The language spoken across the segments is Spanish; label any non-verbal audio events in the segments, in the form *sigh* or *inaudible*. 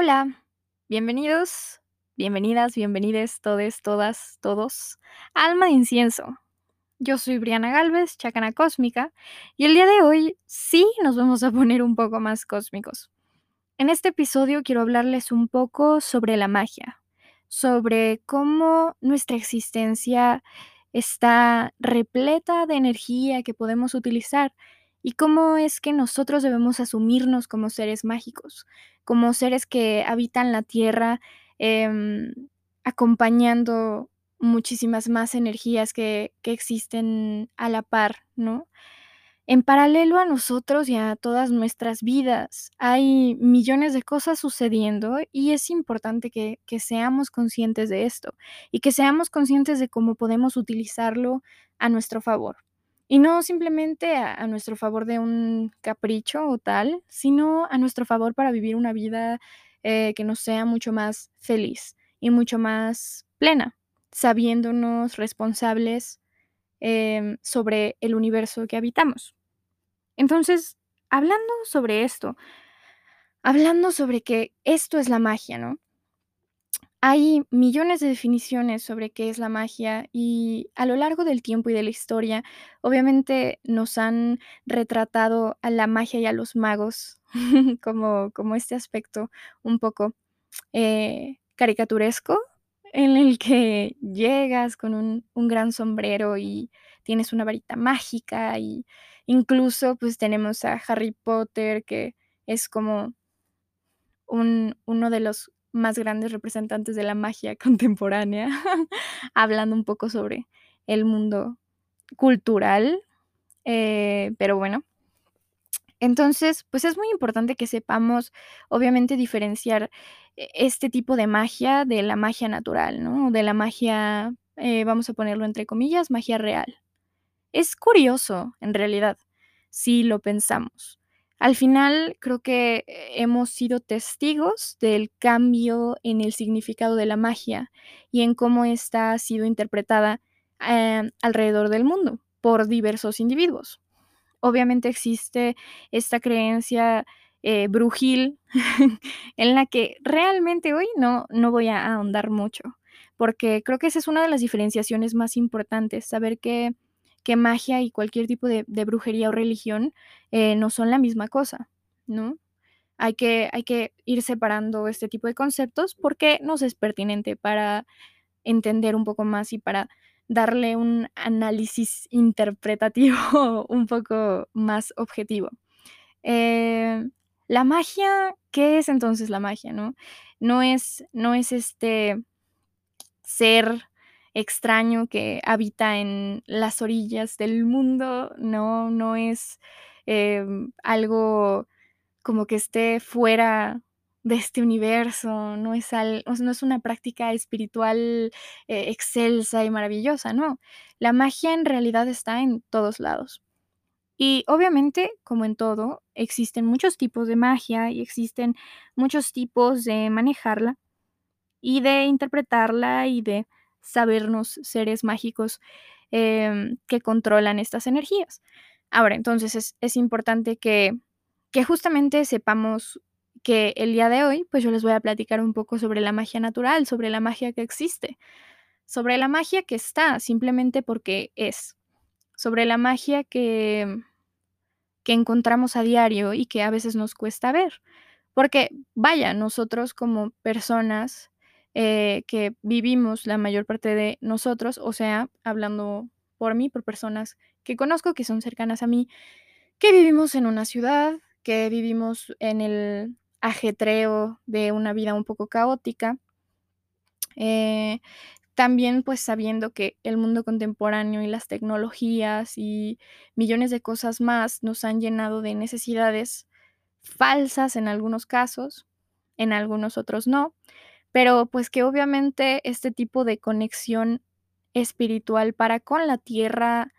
Hola, bienvenidos, bienvenidas, bienvenides, todes, todas, todos, Alma de Incienso. Yo soy Briana Galvez, chacana cósmica, y el día de hoy sí nos vamos a poner un poco más cósmicos. En este episodio quiero hablarles un poco sobre la magia, sobre cómo nuestra existencia está repleta de energía que podemos utilizar y cómo es que nosotros debemos asumirnos como seres mágicos, como seres que habitan la tierra, em, acompañando muchísimas más energías que, existen a la par, ¿no? En paralelo a nosotros y a todas nuestras vidas, hay millones de cosas sucediendo y es importante que seamos conscientes de esto y que seamos conscientes de cómo podemos utilizarlo a nuestro favor. Y no simplemente a, nuestro favor de un capricho o tal, sino a nuestro favor para vivir una vida eh, que nos sea mucho más feliz y mucho más plena, sabiéndonos responsables em, sobre el universo que habitamos. Entonces, hablando sobre esto, hablando sobre que esto es la magia, ¿no? Hay millones de definiciones sobre qué es la magia y a lo largo del tiempo y de la historia, obviamente nos han retratado a la magia y a los magos *laughs* como, como este aspecto un poco eh, caricaturesco en el que llegas con un, un gran sombrero y tienes una varita mágica y incluso pues tenemos a Harry Potter que es como un, uno de los más grandes representantes de la magia *laughs* contemporánea, hablando un poco sobre el mundo cultural, eh, pero bueno. Entonces, pues es muy importante que sepamos, obviamente, diferenciar e- este tipo de magia de la magia natural, ¿no? De la magia, eh, vamos a ponerlo entre comillas, magia real. Es curioso, en realidad, si lo pensamos. Al final, creo que eh, hemos sido testigos del cambio en el significado de la magia y en cómo ésta ha sido interpretada eh, alrededor del mundo por diversos individuos. Obviamente existe esta creencia eh, brujil *laughs* en la que realmente hoy no, no voy a ahondar mucho, porque creo que esa es una de las diferenciaciones más importantes, saber que que magia y cualquier tipo de, brujería o religión eh, no son la misma cosa, ¿no? Hay que, hay que ir separando este tipo de conceptos porque nos es pertinente para entender un poco más y para darle un análisis interpretativo *laughs* un poco más objetivo. Eh, la magia, ¿qué es entonces la magia, no? No es, no es este ser extraño que habita en las orillas del mundo, no, no es em, algo como que esté fuera de este universo, no es, al- no es una práctica espiritual eh, excelsa y maravillosa, no. La magia en realidad está en todos lados. Y obviamente, como en todo, existen muchos tipos de magia y existen muchos tipos de manejarla y de interpretarla y de sabernos seres mágicos em, que controlan estas energías. Ahora, entonces es, es importante que, que justamente sepamos que el día de hoy, pues yo les voy a platicar un poco sobre la magia natural, sobre la magia que existe, sobre la magia que está simplemente porque es, sobre la magia que, que encontramos a diario y que a veces nos cuesta ver. Porque, vaya, nosotros como personas eh, que vivimos la mayor parte de nosotros, o sea, hablando por mí, por personas que conozco, que son cercanas a mí, que vivimos en una ciudad, que vivimos en el ajetreo de una vida un poco caótica, eh, también pues sabiendo que el mundo contemporáneo y las tecnologías y millones de cosas más nos han llenado de necesidades falsas en algunos casos, en algunos otros no, pero pues que obviamente este tipo de conexión espiritual para con la tierra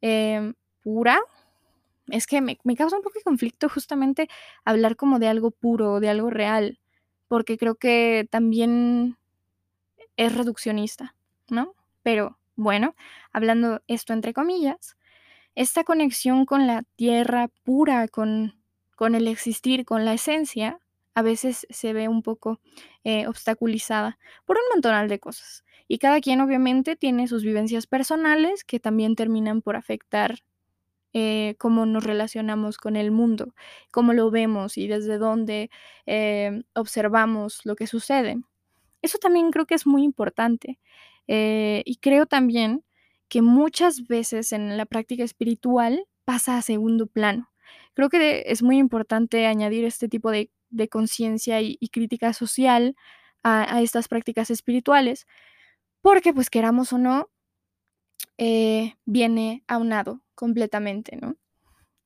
em, pura, es que me, causa un poco de conflicto justamente hablar como de algo puro, de algo real, porque creo que también es reduccionista, ¿no? Pero bueno, hablando esto entre comillas, esta conexión con la tierra pura, con, con el existir, con la esencia, a veces se ve un poco eh, obstaculizada por un montón de cosas. Y cada quien obviamente tiene sus vivencias personales que también terminan por afectar eh, cómo nos relacionamos con el mundo, cómo lo vemos y desde dónde eh, observamos lo que sucede. Eso también creo que es muy importante. y creo también que muchas veces en la práctica espiritual pasa a segundo plano. Creo que es muy importante añadir este tipo de, conciencia y, crítica social a, estas prácticas espirituales, porque pues queramos o no, eh, viene aunado completamente, ¿no?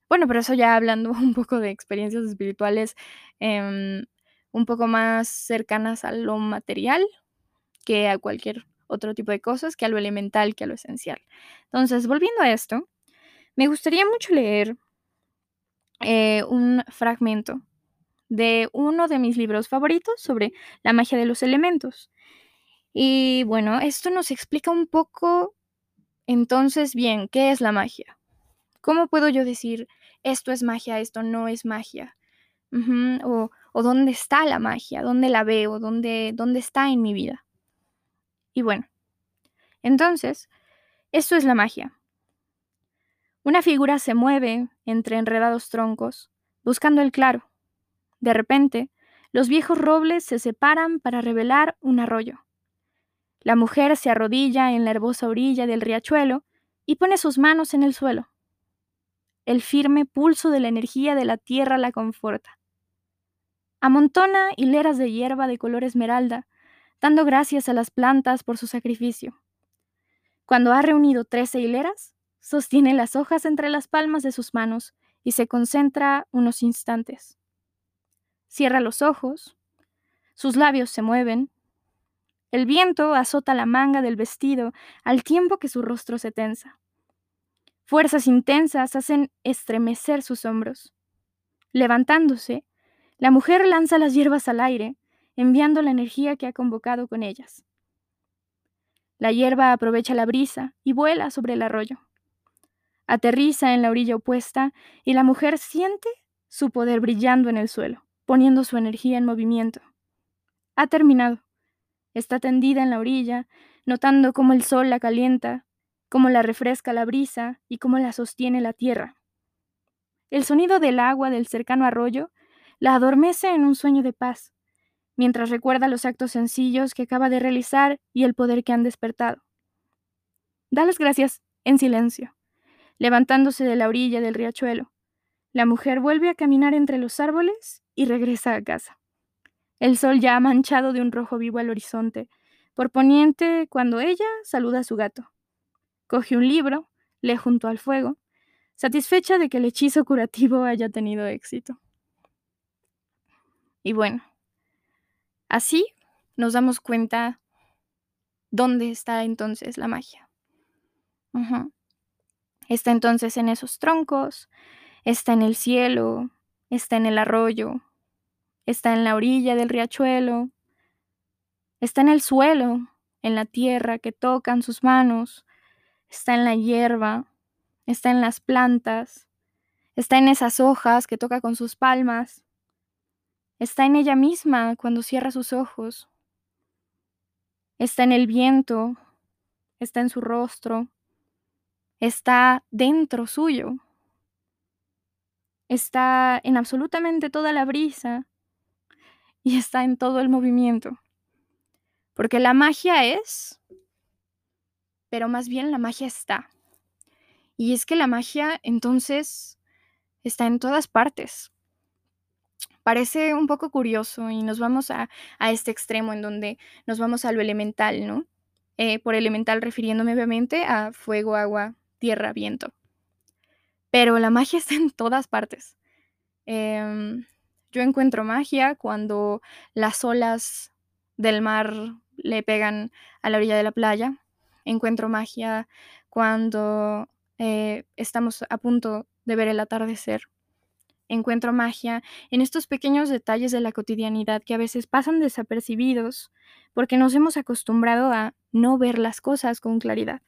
Bueno, pero eso ya hablando *laughs* un poco de experiencias espirituales em, un poco más cercanas a lo material que a cualquier otro tipo de cosas, que a lo elemental, que a lo esencial. Entonces, volviendo a esto, me gustaría mucho leer eh, un fragmento de uno de mis libros favoritos sobre la magia de los elementos. Y bueno, esto nos explica un poco, entonces, bien, ¿qué es la magia? ¿Cómo puedo yo decir esto es magia, esto no es magia? o, o, dónde está la magia, dónde la veo, dónde, dónde está en mi vida. Y bueno, entonces, esto es la magia. Una figura se mueve entre enredados troncos, buscando el claro. De repente, los viejos robles se separan para revelar un arroyo. La mujer se arrodilla en la herbosa orilla del riachuelo y pone sus manos en el suelo. El firme pulso de la energía de la tierra la conforta. Amontona hileras de hierba de color esmeralda, dando gracias a las plantas por su sacrificio. Cuando ha reunido trece hileras, sostiene las hojas entre las palmas de sus manos y se concentra unos instantes. Cierra los ojos, sus labios se mueven, el viento azota la manga del vestido al tiempo que su rostro se tensa. Fuerzas intensas hacen estremecer sus hombros. Levantándose, la mujer lanza las hierbas al aire, enviando la energía que ha convocado con ellas. La hierba aprovecha la brisa y vuela sobre el arroyo. Aterriza en la orilla opuesta y la mujer siente su poder brillando en el suelo, poniendo su energía en movimiento. Ha terminado. Está tendida en la orilla, notando cómo el sol la calienta, cómo la refresca la brisa y cómo la sostiene la tierra. El sonido del agua del cercano arroyo la adormece en un sueño de paz, mientras recuerda los actos sencillos que acaba de realizar y el poder que han despertado. Da las gracias en silencio, levantándose de la orilla del riachuelo. La mujer vuelve a caminar entre los árboles y regresa a casa. El sol ya ha manchado de un rojo vivo al horizonte, por poniente cuando ella saluda a su gato. Coge un libro, lee junto al fuego, satisfecha de que el hechizo curativo haya tenido éxito. Y bueno, Así nos damos cuenta dónde está entonces la magia. Está entonces en esos troncos, está en el cielo, está en el arroyo, está en la orilla del riachuelo, está en el suelo, en la tierra que tocan sus manos, está en la hierba, está en las plantas, está en esas hojas que toca con sus palmas, Está en ella misma cuando cierra sus ojos. Está en el viento. Está en su rostro. Está dentro suyo. Está en absolutamente toda la brisa. Y está en todo el movimiento. Porque la magia es, pero más bien la magia está. Y es que la magia entonces está en todas partes parece un poco curioso y nos vamos a, este extremo en donde nos vamos a lo elemental, ¿no? Eh, por elemental refiriéndome obviamente a fuego, agua, tierra, viento. Pero la magia está en todas partes. Em, yo encuentro magia cuando las olas del mar le pegan a la orilla de la playa. Encuentro magia cuando eh, estamos a punto de ver el atardecer encuentro magia en estos pequeños detalles de la cotidianidad que a veces pasan desapercibidos porque nos hemos acostumbrado a no ver las cosas con claridad.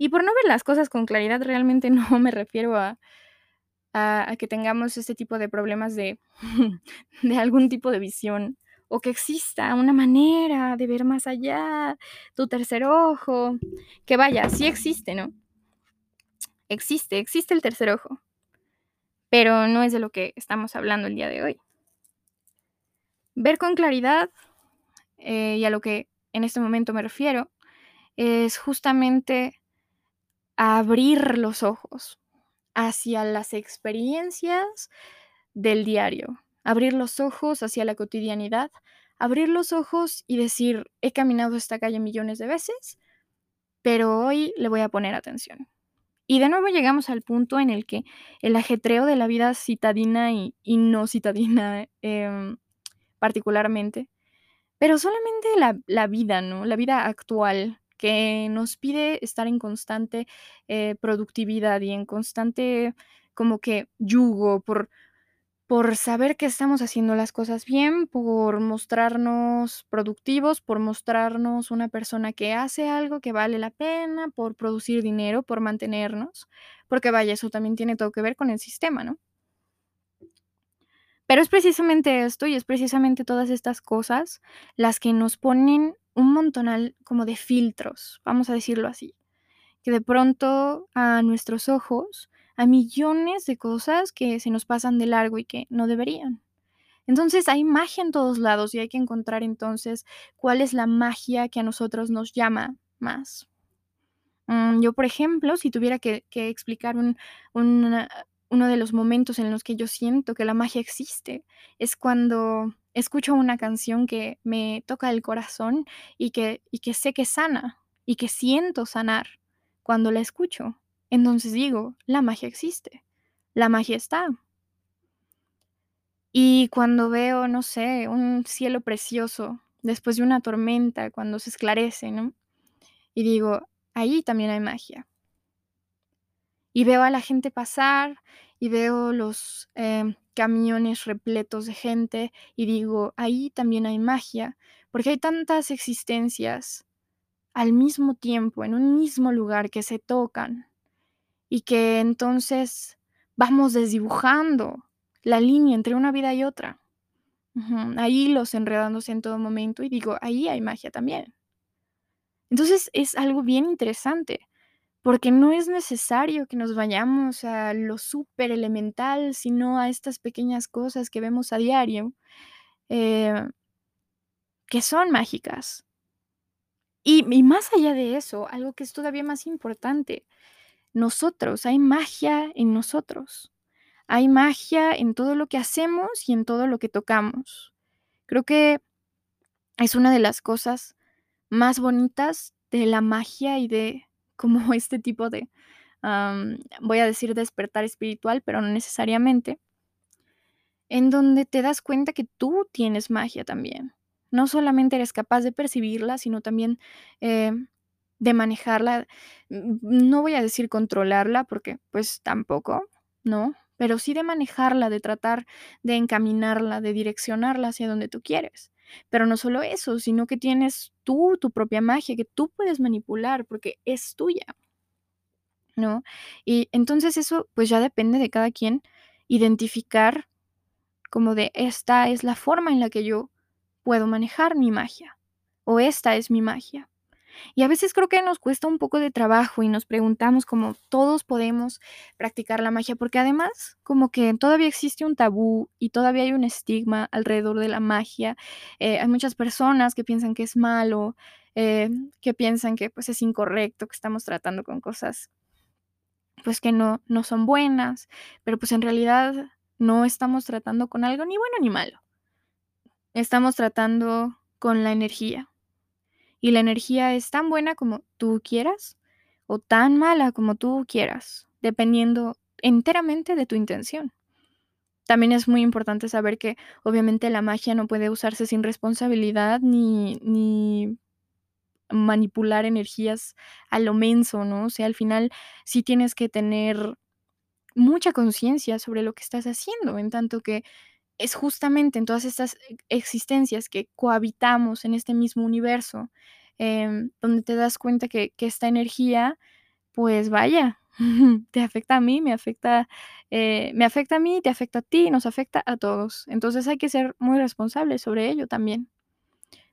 Y por no ver las cosas con claridad realmente *laughs* no me refiero a, que tengamos este tipo de problemas de, *laughs* de algún tipo de visión o que exista una manera de ver más allá, tu tercer ojo, que vaya, sí existe, ¿no? Existe, existe el tercer ojo, pero no es de lo que estamos hablando el día de hoy. Ver con claridad, eh, y a lo que en este momento me refiero, es justamente abrir los ojos hacia las experiencias del diario, abrir los ojos hacia la cotidianidad, abrir los ojos y decir, he caminado esta calle millones de veces, pero hoy le voy a poner atención. Y de nuevo llegamos al punto en el que el ajetreo de la vida citadina y, no citadina *laughs* em, particularmente, pero solamente la, la, vida, ¿no? La vida actual, que nos pide estar en constante eh, productividad y en constante como que yugo por, por saber que estamos haciendo las cosas bien, por mostrarnos productivos, por mostrarnos una persona que hace algo que vale la pena, por producir dinero, por mantenernos, porque vaya, eso también tiene todo que ver con el sistema, ¿no? Pero es precisamente esto y es precisamente todas estas cosas las que nos ponen un montonal como de filtros, vamos a decirlo así, que de pronto a nuestros ojos hay millones de cosas que se nos pasan de largo y que no deberían. Entonces hay magia en todos lados y hay que encontrar entonces cuál es la magia que a nosotros nos llama más. Mm, yo, por ejemplo, si tuviera que, explicar un, uno de los momentos en los que yo siento que la magia existe es cuando escucho una canción que me toca el corazón y que, y que sé que sana y que siento sanar cuando la escucho. Entonces digo, la magia existe, la magia está. Y cuando veo, no sé, un cielo precioso después de una tormenta, cuando se esclarece, ¿no? Y digo, ahí también hay magia y veo a la gente pasar y veo los em, camiones repletos de gente y digo, ahí también hay magia, porque hay tantas existencias al mismo tiempo, en un mismo lugar, que se tocan y que entonces vamos desdibujando la línea entre una vida y otra. Ahí los enredándose en todo momento y digo, ahí hay magia también. Entonces es algo bien interesante porque no es necesario que nos vayamos a lo súper elemental, sino a estas pequeñas cosas que vemos a diario, eh, que son mágicas. Y, y más allá de eso, algo que es todavía más importante, nosotros, hay magia en nosotros. Hay magia en todo lo que hacemos y en todo lo que tocamos. Creo que es una de las cosas más bonitas de la magia y de como este tipo de, voy a decir despertar espiritual, pero no necesariamente, en donde te das cuenta que tú tienes magia también. No solamente eres capaz de percibirla, sino también eh, de manejarla. No voy a decir controlarla, porque pues tampoco, ¿no? Pero sí de manejarla, de tratar de encaminarla, de direccionarla hacia donde tú quieres. Pero no solo eso, sino que tienes tú tu propia magia que tú puedes manipular porque es tuya. ¿No? Y entonces eso pues ya depende de cada quien identificar como de esta es la forma en la que yo puedo manejar mi magia o esta es mi magia. Y a veces creo que nos cuesta un poco de trabajo y nos preguntamos cómo todos podemos practicar la magia, porque además como que todavía existe un tabú y todavía hay un estigma alrededor de la magia. Eh, hay muchas personas que piensan que es malo, eh, que piensan que pues es incorrecto, que estamos tratando con cosas pues que no, no son buenas, pero pues en realidad no estamos tratando con algo ni bueno ni malo. Estamos tratando con la energía, y la energía es tan buena como tú quieras o tan mala como tú quieras, dependiendo enteramente de tu intención. También es muy importante saber que obviamente la magia no puede usarse sin responsabilidad ni, ni manipular energías a lo menso, ¿no? O sea, al final sí tienes que tener mucha conciencia sobre lo que estás haciendo, en tanto que es justamente en todas estas existencias que cohabitamos en este mismo universo, em, donde te das cuenta que, esta energía, pues vaya, *laughs* te afecta a mí, me afecta, eh, me afecta a mí, te afecta a ti, nos afecta a todos. Entonces hay que ser muy responsables sobre ello también.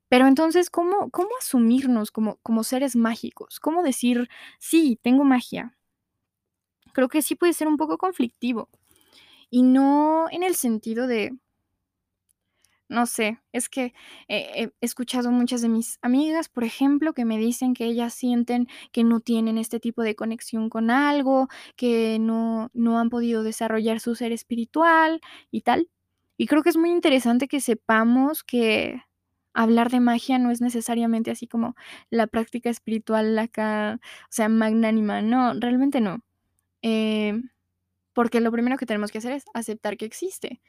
Pero entonces, ¿cómo, cómo asumirnos como, como seres mágicos? ¿Cómo decir, sí, tengo magia? Creo que sí puede ser un poco conflictivo. Y no en el sentido de, no sé, es que he escuchado muchas de mis amigas, por ejemplo, que me dicen que ellas sienten que no tienen este tipo de conexión con algo, que no, no han podido desarrollar su ser espiritual y tal. Y creo que es muy interesante que sepamos que hablar de magia no es necesariamente así como la práctica espiritual acá, o sea, magnánima. No, realmente no. Eh, porque lo primero que tenemos que hacer es aceptar que existe.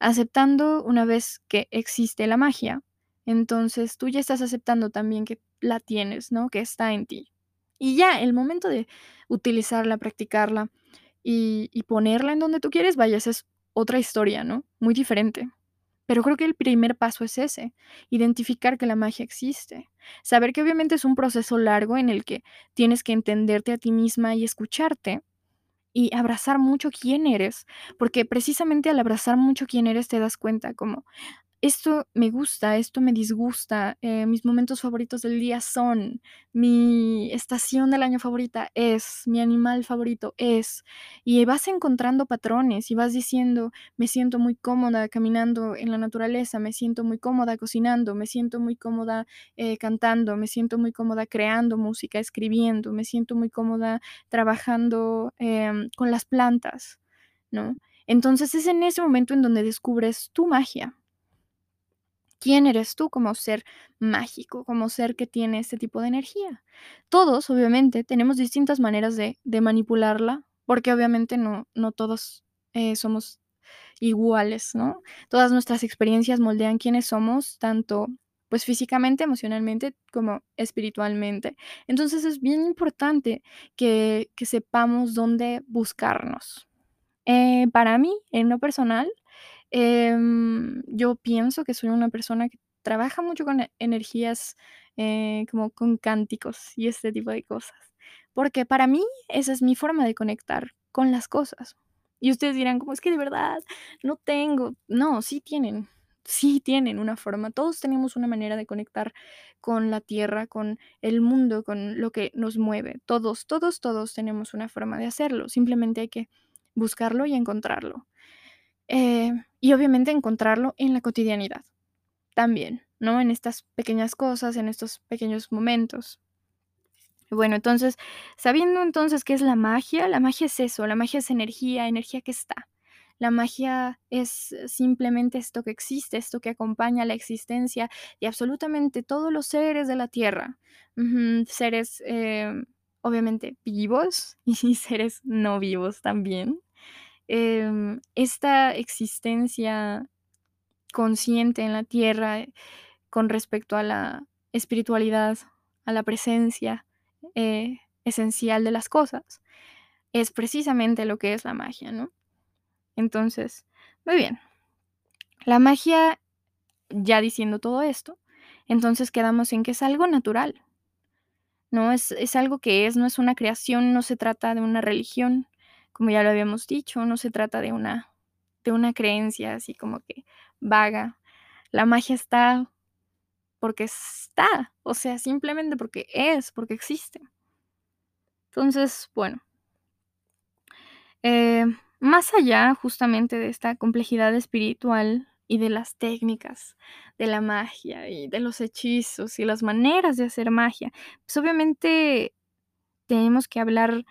Aceptando una vez que existe la magia, entonces tú ya estás aceptando también que la tienes, ¿no? Que está en ti. Y ya, el momento de utilizarla, practicarla y, ponerla en donde tú quieres, vaya, esa es otra historia, ¿no? Muy diferente. Pero creo que el primer paso es ese, identificar que la magia existe. Saber que obviamente es un proceso largo en el que tienes que entenderte a ti misma y escucharte, y abrazar mucho quién eres, porque precisamente al abrazar mucho quién eres te das cuenta como esto me gusta, esto me disgusta, eh, mis momentos favoritos del día son, mi estación del año favorita es, mi animal favorito es, y vas encontrando patrones y vas diciendo, me siento muy cómoda caminando en la naturaleza, me siento muy cómoda cocinando, me siento muy cómoda eh, cantando, me siento muy cómoda creando música, escribiendo, me siento muy cómoda trabajando em, con las plantas, ¿no? Entonces es en ese momento en donde descubres tu magia quién eres tú como ser mágico, como ser que tiene este tipo de energía. Todos, obviamente, tenemos distintas maneras de, manipularla, porque obviamente no, todos eh, somos iguales, ¿no? Todas nuestras experiencias moldean quiénes somos, tanto pues físicamente, emocionalmente, como espiritualmente. Entonces es bien importante que, sepamos dónde buscarnos. Eh, para mí, en lo personal, Em, yo pienso que soy una persona que trabaja mucho con e energías, eh, como con cánticos y este tipo de cosas, porque para mí esa es mi forma de conectar con las cosas. Y ustedes dirán: "¿Cómo es que de verdad no tengo?". No, sí tienen, sí tienen una forma. Todos tenemos una manera de conectar con la tierra, con el mundo, con lo que nos mueve. Todos, todos, todos tenemos una forma de hacerlo. Simplemente hay que buscarlo y encontrarlo. Eh, y obviamente encontrarlo en la cotidianidad también, ¿no? En estas pequeñas cosas, en estos pequeños momentos. Bueno, entonces, sabiendo entonces qué es la magia, la magia es eso, la magia es energía, energía que está. La magia es simplemente esto que existe, esto que acompaña la existencia de absolutamente todos los seres de la Tierra. seres, eh, obviamente, vivos *laughs* y seres no vivos también. Em, esta existencia consciente en la tierra con respecto a la espiritualidad, a la presencia eh, esencial de las cosas, es precisamente lo que es la magia, ¿no? Entonces, muy bien. La magia, ya diciendo todo esto, entonces quedamos en que es algo natural, ¿no? Es, es algo que es, no es una creación, no se trata de una religión, como ya lo habíamos dicho, no se trata de una, de una creencia así como que vaga. La magia está porque está, o sea, simplemente porque es, porque existe. Entonces, bueno, eh, más allá justamente de esta complejidad espiritual y de las técnicas de la magia y de los hechizos y las maneras de hacer magia, pues obviamente tenemos que hablar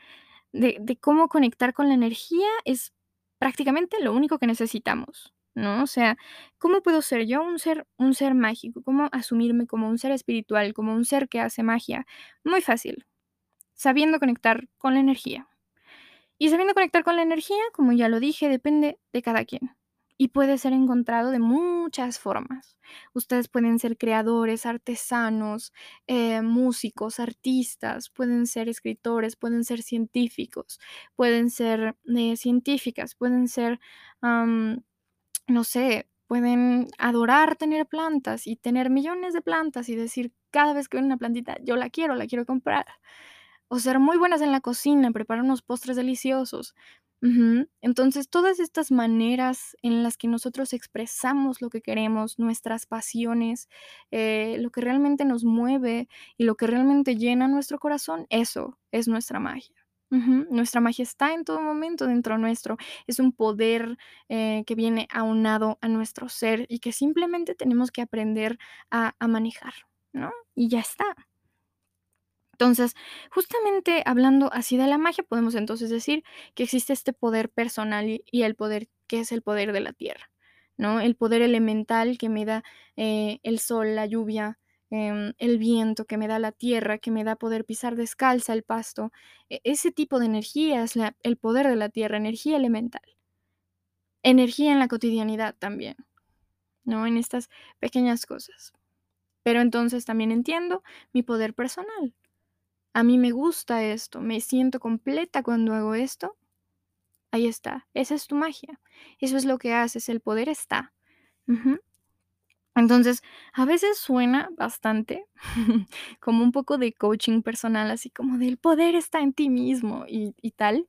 de, cómo conectar con la energía es prácticamente lo único que necesitamos, ¿no? O sea, ¿cómo puedo ser yo un ser, un ser mágico? ¿Cómo asumirme como un ser espiritual, como un ser que hace magia? Muy fácil, sabiendo conectar con la energía. Y sabiendo conectar con la energía, como ya lo dije, depende de cada quien y puede ser encontrado de muchas formas. Ustedes pueden ser creadores, artesanos, eh, músicos, artistas, pueden ser escritores, pueden ser científicos, pueden ser eh, científicas, pueden ser, no sé, pueden adorar tener plantas y tener millones de plantas y decir cada vez que ven una plantita, yo la quiero, la quiero comprar. o ser muy buenas en la cocina, preparar unos postres deliciosos. Entonces, todas estas maneras en las que nosotros expresamos lo que queremos, nuestras pasiones, eh, lo que realmente nos mueve y lo que realmente llena nuestro corazón, eso es nuestra magia. Nuestra magia está en todo momento dentro nuestro. Es un poder, eh, que viene aunado a nuestro ser y que simplemente tenemos que aprender a a manejar, ¿no? Y ya está. Entonces, justamente hablando así de la magia, podemos entonces decir que existe este poder personal y el poder que es el poder de la tierra, ¿no? El poder elemental que me da, eh, el sol, la lluvia, em, el viento que me da la tierra, que me da poder pisar descalza el pasto. E ese tipo de energía es la el poder de la tierra, energía elemental. Energía en la cotidianidad también, ¿no? En estas pequeñas cosas. Pero entonces también entiendo mi poder personal. A mí me gusta esto, me siento completa cuando hago esto. Ahí está, esa es tu magia. Eso es lo que haces, el poder está. Entonces, a veces suena bastante *laughs* como un poco de coaching personal, así como de: "El poder está en ti mismo", y tal.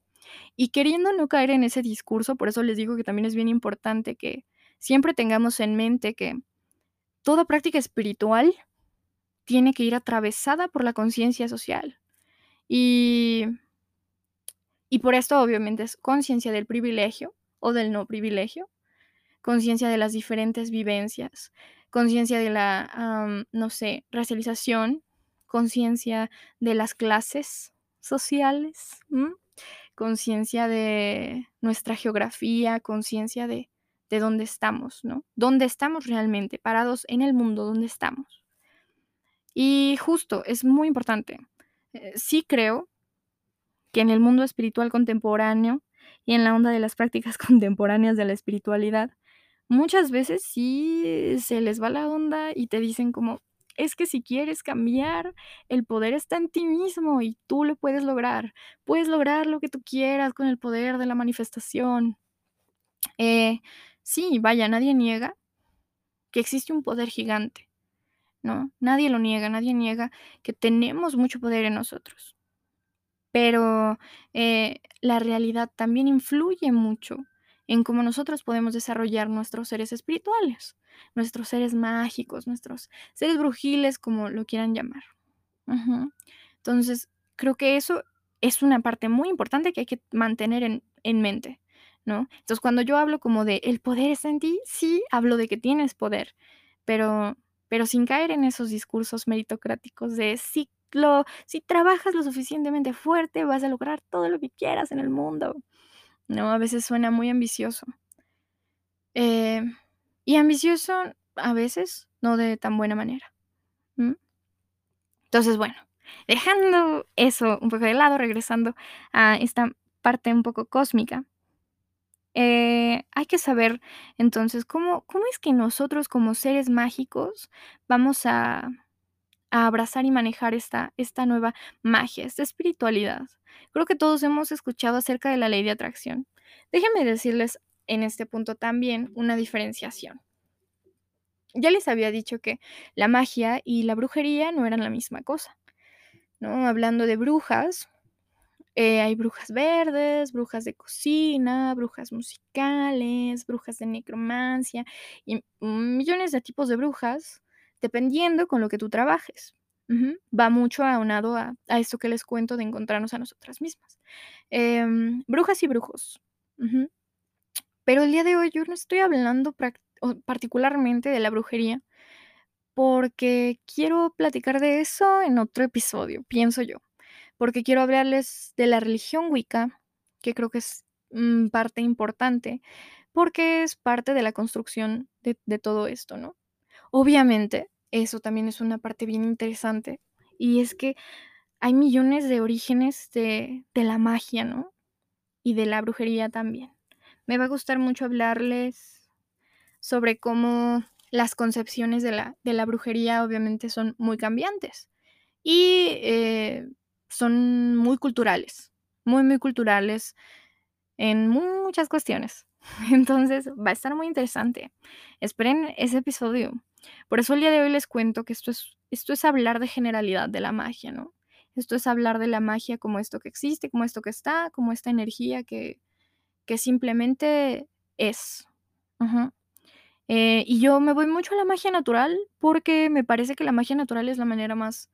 Y queriendo no caer en ese discurso, por eso les digo que también es bien importante que siempre tengamos en mente que toda práctica espiritual tiene que ir atravesada por la conciencia social. Y y por esto, obviamente, es conciencia del privilegio o del no privilegio, conciencia de las diferentes vivencias, conciencia de la, no sé, racialización, conciencia de las clases sociales. Conciencia de nuestra geografía, conciencia de de dónde estamos, ¿no? Dónde estamos realmente parados en el mundo, dónde estamos. Y justo, es muy importante. Eh, sí creo que en el mundo espiritual contemporáneo y en la onda de las prácticas *laughs* contemporáneas de la espiritualidad, muchas veces sí se les va la onda y te dicen como: "Es que si quieres cambiar, el poder está en ti mismo y tú lo puedes lograr. Puedes lograr lo que tú quieras con el poder de la manifestación". Eh, sí, vaya, nadie niega que existe un poder gigante, ¿no? Nadie lo niega, nadie niega que tenemos mucho poder en nosotros. Pero, eh, la realidad también influye mucho en cómo nosotros podemos desarrollar nuestros seres espirituales, nuestros seres mágicos, nuestros seres brujiles, como lo quieran llamar. Entonces, creo que eso es una parte muy importante que hay que mantener en en mente, ¿no? Entonces, cuando yo hablo como de: "El poder está en ti", sí, hablo de que tienes poder, pero pero sin caer en esos discursos meritocráticos de: "Si lo si trabajas lo suficientemente fuerte, vas a lograr todo lo que quieras en el mundo", ¿no? A veces suena muy ambicioso. Eh, y ambicioso a veces, no de tan buena manera. Entonces, bueno, dejando eso un poco de lado, regresando a esta parte un poco cósmica. Eh, hay que saber, entonces, ¿cómo cómo es que nosotros como seres mágicos vamos a a abrazar y manejar esta esta nueva magia, esta espiritualidad? Creo que todos hemos escuchado acerca de la ley de atracción. Déjenme decirles en este punto también una diferenciación. Ya les había dicho que la magia y la brujería no eran la misma cosa, ¿no? Hablando de brujas, eh, hay brujas verdes, brujas de cocina, brujas musicales, brujas de necromancia y millones de tipos de brujas, dependiendo con lo que tú trabajes. Va mucho aunado a a esto que les cuento de encontrarnos a nosotras mismas. Em, brujas y brujos. Pero el día de hoy yo no estoy hablando particularmente de la brujería, porque quiero platicar de eso en otro episodio, pienso yo. Porque quiero hablarles de la religión wicca, que creo que es, mm, parte importante, porque es parte de la construcción de de todo esto, ¿no? Obviamente, eso también es una parte bien interesante, y es que hay millones de orígenes de de la magia, ¿no? Y de la brujería también. Me va a gustar mucho hablarles sobre cómo las concepciones de la de la brujería, obviamente, son muy cambiantes y, eh, son muy culturales, muy, muy culturales en muchas cuestiones. *laughs* Entonces, va a estar muy interesante. Esperen ese episodio. Por eso el día de hoy les cuento que esto es esto es hablar de generalidad de la magia, ¿no? Esto es hablar de la magia como esto que existe, como esto que está, como esta energía que, que simplemente es. Eh, y yo me voy mucho a la magia natural porque me parece que la magia natural es la manera más,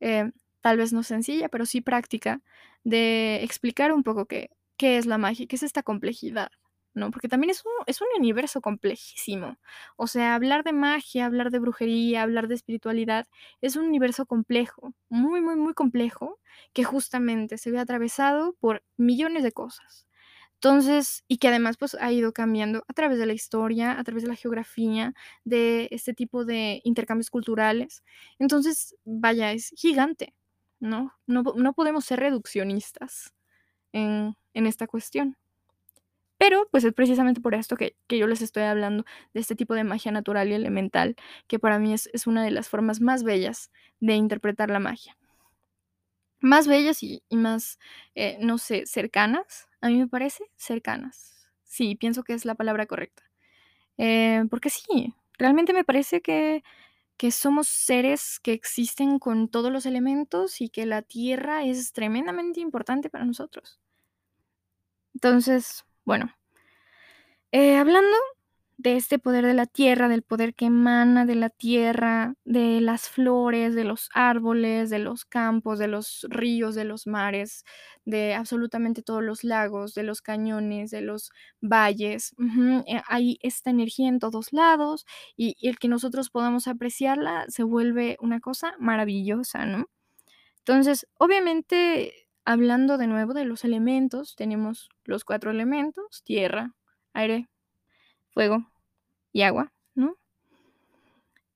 eh, tal vez no sencilla, pero sí práctica de explicar un poco qué, qué es la magia, qué es esta complejidad, ¿no? Porque también es un, es un universo complejísimo. O sea, hablar de magia, hablar de brujería, hablar de espiritualidad, es un universo complejo, muy, muy, muy complejo, que justamente se ve atravesado por millones de cosas. Entonces, y que además pues ha ido cambiando a través de la historia, a través de la geografía, de este tipo de intercambios culturales. Entonces, vaya, es gigante, ¿no? No, no podemos ser reduccionistas en, en esta cuestión. Pero pues es precisamente por esto que, que, yo les estoy hablando de este tipo de magia natural y elemental, que para mí es, es una de las formas más bellas de interpretar la magia. Más bellas y, más, eh, no sé, cercanas, a mí me parece, cercanas. Sí, pienso que es la palabra correcta. Eh, porque sí, realmente me parece que, que somos seres que existen con todos los elementos y que la tierra es tremendamente importante para nosotros. Entonces, bueno, eh, hablando de este poder de la tierra, del poder que emana de la tierra, de las flores, de los árboles, de los campos, de los ríos, de los mares, de absolutamente todos los lagos, de los cañones, de los valles. Uh-huh. Hay esta energía en todos lados y, y el que nosotros podamos apreciarla se vuelve una cosa maravillosa, ¿no? Entonces, obviamente, hablando de nuevo de los elementos, tenemos los cuatro elementos, tierra, aire, fuego y agua, ¿no?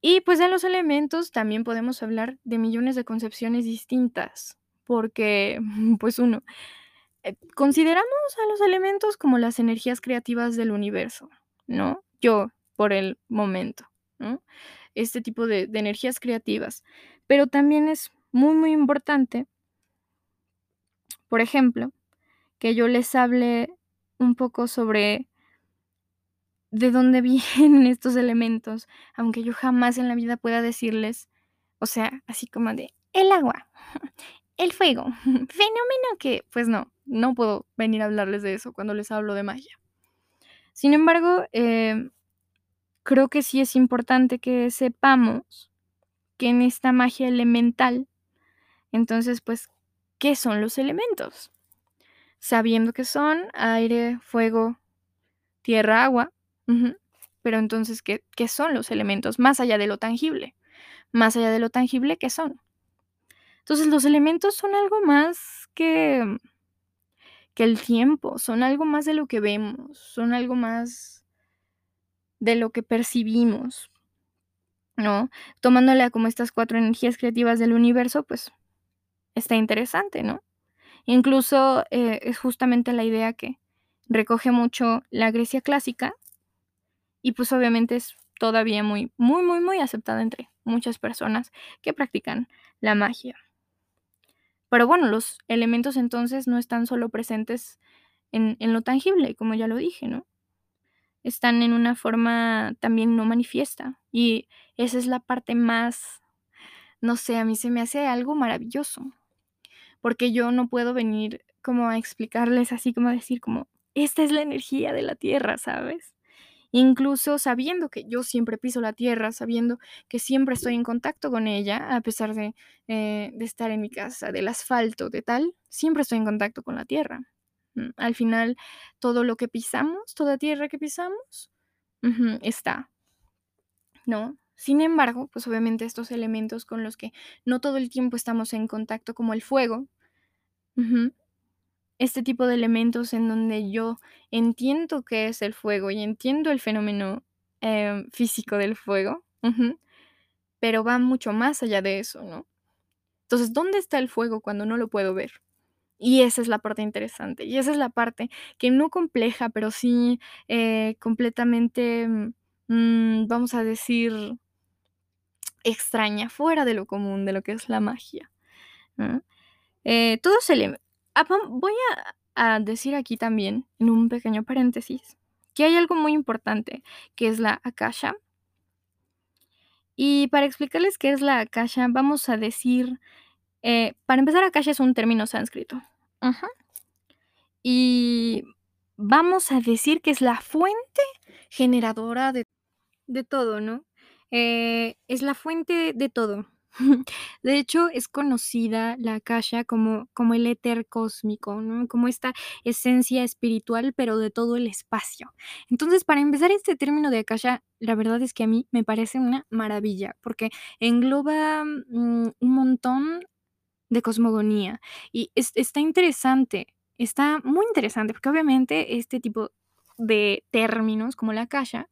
Y pues en los elementos también podemos hablar de millones de concepciones distintas, porque, *laughs* pues uno, eh, consideramos a los elementos como las energías creativas del universo, ¿no? Yo, por el momento, ¿no? Este tipo de, de energías creativas. Pero también es muy, muy importante, por ejemplo, que yo les hable un poco sobre de dónde *laughs* vienen estos elementos, aunque yo jamás en la vida pueda decirles, o sea, así como de el agua, *laughs* el fuego, *laughs* fenómeno que, pues no, no puedo venir a hablarles de eso cuando les hablo de magia. Sin embargo, eh, creo que sí es importante que sepamos que en esta magia elemental, entonces, pues, ¿qué son los elementos? Sabiendo que son aire, fuego, tierra, agua, Pero entonces, ¿qué, ¿qué, son los elementos? Más allá de lo tangible. Más allá de lo tangible, ¿qué son? Entonces, los elementos son algo más que, que el tiempo, son algo más de lo que vemos, son algo más de lo que percibimos. ¿No? Tomándola como estas cuatro energías creativas del universo, pues está interesante, ¿no? Incluso eh, es justamente la idea que recoge mucho la Grecia clásica, y pues obviamente es todavía muy, muy, muy, muy aceptada entre muchas personas que practican la magia. Pero bueno, los elementos entonces no están solo presentes en, en lo tangible, como ya lo dije, ¿no? Están en una forma también no manifiesta. Y esa es la parte más, no sé, a mí se me hace algo maravilloso. Porque yo no puedo venir como a explicarles así como decir como, esta es la energía de la tierra, ¿sabes? Incluso sabiendo que yo siempre piso la tierra, sabiendo que siempre estoy en contacto con ella, a pesar de, eh, estar en mi casa, del asfalto, de tal, siempre estoy en contacto con la tierra. Mm, al final, todo lo que pisamos, toda tierra que pisamos, está, ¿no? Sin embargo, pues obviamente estos elementos con los que no todo el tiempo estamos en contacto, como el fuego, este tipo de elementos en donde yo entiendo qué es el fuego y entiendo el fenómeno eh, físico del fuego, pero va mucho más allá de eso, ¿no? Entonces, ¿dónde está el fuego cuando no lo puedo ver? Y esa es la parte interesante, y esa es la parte que no compleja, pero sí eh, completamente, mmm, vamos a decir, extraña, fuera de lo común, de lo que es la magia. Eh, todos, voy a, a decir aquí también, en un pequeño paréntesis, que hay algo muy importante, que es la akasha. Y para explicarles qué es la akasha, vamos a decir Eh, para empezar, Akasha es un término sánscrito. Y vamos a decir que es la fuente generadora de, de todo, ¿no? Eh, es la fuente de todo. *laughs* De hecho, es conocida la Akasha como, como el éter cósmico. Como esta esencia espiritual, pero de todo el espacio. Entonces, para empezar, este término de Akasha, la verdad es que a mí me parece una maravilla, porque engloba mm, un montón de cosmogonía. Y está interesante, está muy interesante, porque obviamente este tipo de términos, como la Akasha,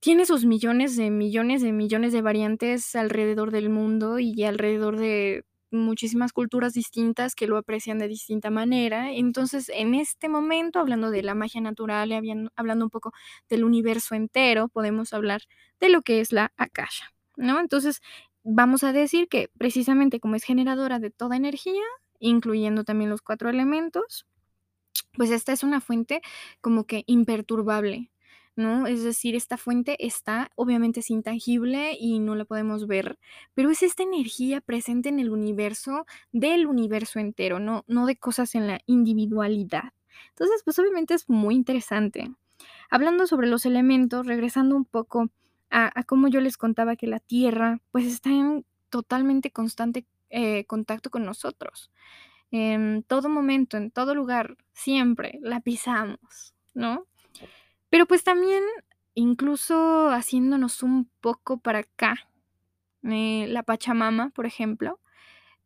tiene sus millones de millones de millones de variantes alrededor del mundo y alrededor de muchísimas culturas distintas que lo aprecian de distinta manera. Entonces, en este momento, hablando de la magia natural y hablando un poco del universo entero, podemos hablar de lo que es la Akasha, ¿no? Entonces, vamos a decir que precisamente como es generadora de toda energía, incluyendo también los cuatro elementos, pues esta es una fuente como que imperturbable, ¿no? Es decir, esta fuente está, obviamente es intangible y no la podemos ver, pero es esta energía presente en el universo, del universo entero, no, no de cosas en la individualidad. Entonces, pues obviamente es muy interesante. Hablando sobre los elementos, regresando un poco a, cómo yo les contaba que la Tierra, pues está en totalmente constante eh, contacto con nosotros. En todo momento, en todo lugar, siempre la pisamos, ¿no? Pero pues también, incluso haciéndonos un poco para acá, eh, la Pachamama, por ejemplo,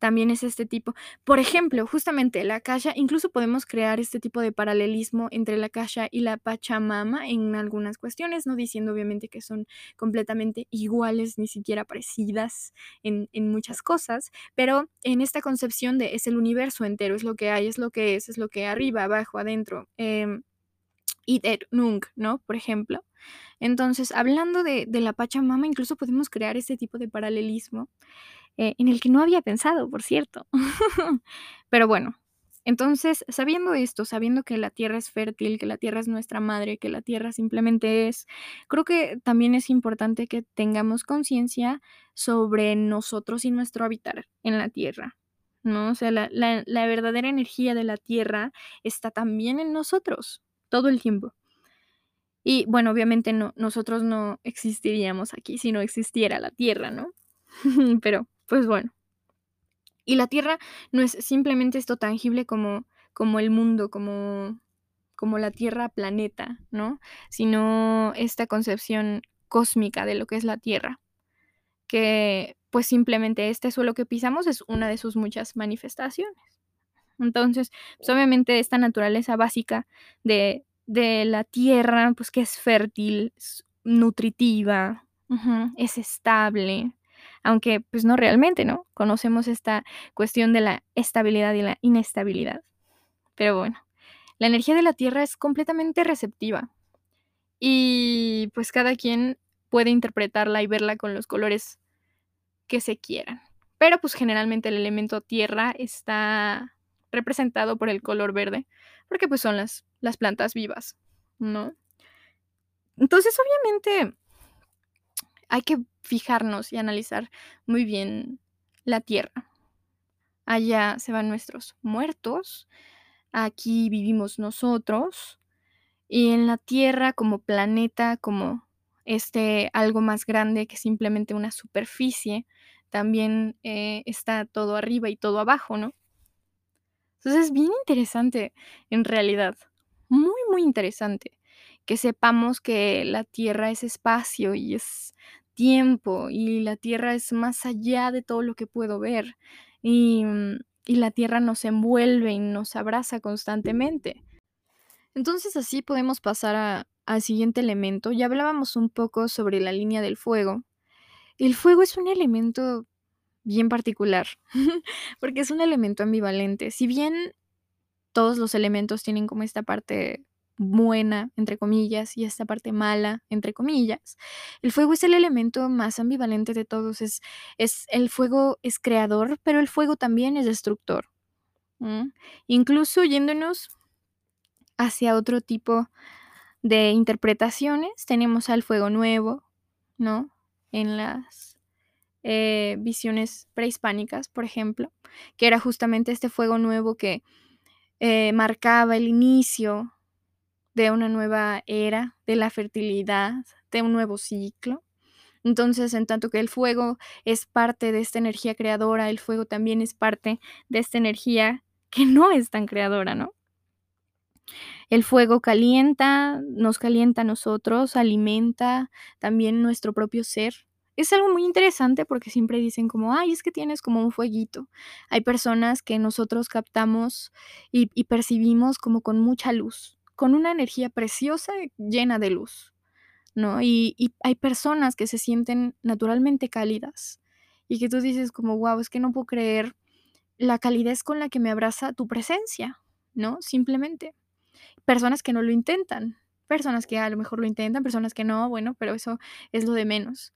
también es este tipo. Por ejemplo, justamente la Akasha, incluso podemos crear este tipo de paralelismo entre la Akasha y la Pachamama en algunas cuestiones, no diciendo obviamente que son completamente iguales, ni siquiera parecidas en, muchas cosas, pero en esta concepción de es el universo entero, es lo que hay, es lo que es, es lo que arriba, abajo, adentro. Eh, Id Nung, ¿no? Por ejemplo. Entonces, hablando de, la Pachamama, incluso podemos crear este tipo de paralelismo eh, en el que no había pensado, por cierto. *laughs* Pero bueno, entonces, sabiendo esto, sabiendo que la tierra es fértil, que la tierra es nuestra madre, que la tierra simplemente es, creo que también es importante que tengamos conciencia sobre nosotros y nuestro habitar en la tierra. ¿no? O sea, la, la verdadera energía de la tierra está también en nosotros todo el tiempo. Y bueno, obviamente no, nosotros no existiríamos aquí si no existiera la Tierra, ¿no? *laughs* Pero, pues bueno. Y la Tierra no es simplemente esto tangible como, como el mundo, como, como la Tierra planeta, ¿no? Sino esta concepción cósmica de lo que es la Tierra. Que pues simplemente este suelo que pisamos es una de sus muchas manifestaciones. Entonces, pues obviamente esta naturaleza básica de, la tierra, pues que es fértil, es nutritiva, es estable, aunque pues no realmente, ¿no? Conocemos esta cuestión de la estabilidad y la inestabilidad. Pero bueno, la energía de la tierra es completamente receptiva y pues cada quien puede interpretarla y verla con los colores que se quieran. Pero pues generalmente el elemento tierra está representado por el color verde, porque pues son las, las plantas vivas, ¿no? Entonces, obviamente, hay que fijarnos y analizar muy bien la Tierra. Allá se van nuestros muertos, aquí vivimos nosotros, y en la Tierra como planeta, como este algo más grande que simplemente una superficie, también eh, está todo arriba y todo abajo, ¿no? Entonces es bien interesante en realidad, muy, muy interesante que sepamos que la Tierra es espacio y es tiempo y la Tierra es más allá de todo lo que puedo ver y, mm, la Tierra nos envuelve y nos abraza constantemente. Entonces así podemos pasar al siguiente elemento. Ya hablábamos un poco sobre la línea del fuego. El fuego es un elemento bien particular, *laughs* porque es un elemento ambivalente. Si bien todos los elementos tienen como esta parte buena, entre comillas, y esta parte mala, entre comillas. El fuego es el elemento más ambivalente de todos. Es, es el fuego es creador, pero el fuego también es destructor. Incluso yéndonos hacia otro tipo de interpretaciones, tenemos al fuego nuevo, ¿no? En las eh, visiones prehispánicas, por ejemplo, que era justamente este fuego nuevo que eh, marcaba el inicio de una nueva era, de la fertilidad, de un nuevo ciclo. Entonces, en tanto que el fuego es parte de esta energía creadora, el fuego también es parte de esta energía que no es tan creadora, ¿no? El fuego calienta, nos calienta a nosotros, alimenta también nuestro propio ser. Es algo muy interesante porque siempre dicen como, ay, es que tienes como un fueguito. Hay personas que nosotros captamos y, percibimos como con mucha luz, con una energía preciosa llena de luz. ¿no? Y, y, hay personas que se sienten naturalmente cálidas y que tú dices como, wow, es que no puedo creer la calidez con la que me abraza tu presencia, ¿no? Simplemente. Personas que no lo intentan, personas que a lo mejor lo intentan, personas que no, bueno, pero eso es lo de menos.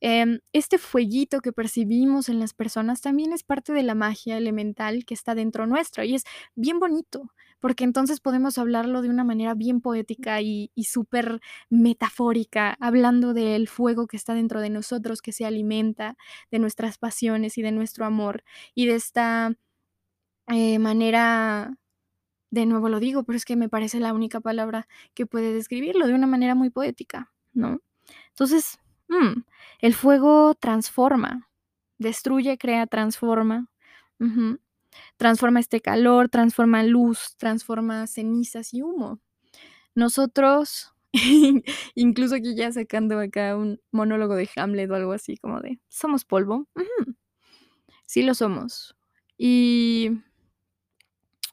Eh, este fueguito que percibimos en las personas también es parte de la magia elemental que está dentro nuestro y es bien bonito, porque entonces podemos hablarlo de una manera bien poética y, y súper metafórica, hablando del fuego que está dentro de nosotros, que se alimenta de nuestras pasiones y de nuestro amor y de esta eh, manera de nuevo lo digo, pero es que me parece la única palabra que puede describirlo de una manera muy poética, ¿no? Entonces, Mm, el fuego transforma, destruye, crea, transforma. Transforma este calor, transforma luz, transforma cenizas y humo. Nosotros, *laughs* incluso aquí ya sacando acá un monólogo de Hamlet o algo así, como de, ¿somos polvo? Sí lo somos. Y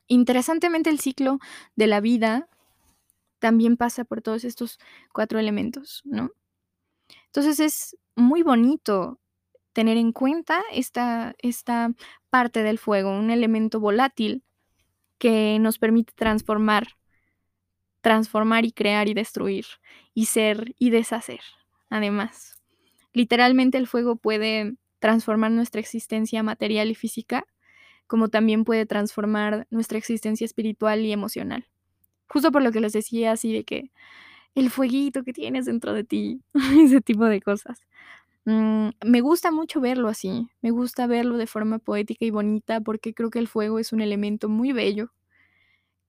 interesantemente el ciclo de la vida también pasa por todos estos cuatro elementos, ¿no? Entonces es muy bonito tener en cuenta esta, esta parte del fuego, un elemento volátil que nos permite transformar, transformar y crear y destruir, y ser y deshacer. Además, literalmente el fuego puede transformar nuestra existencia material y física, como también puede transformar nuestra existencia espiritual y emocional. Justo por lo que les decía así de que el fueguito que tienes dentro de ti, *laughs* ese tipo de cosas. Mm, me gusta mucho verlo así, me gusta verlo de forma poética y bonita porque creo que el fuego es un elemento muy bello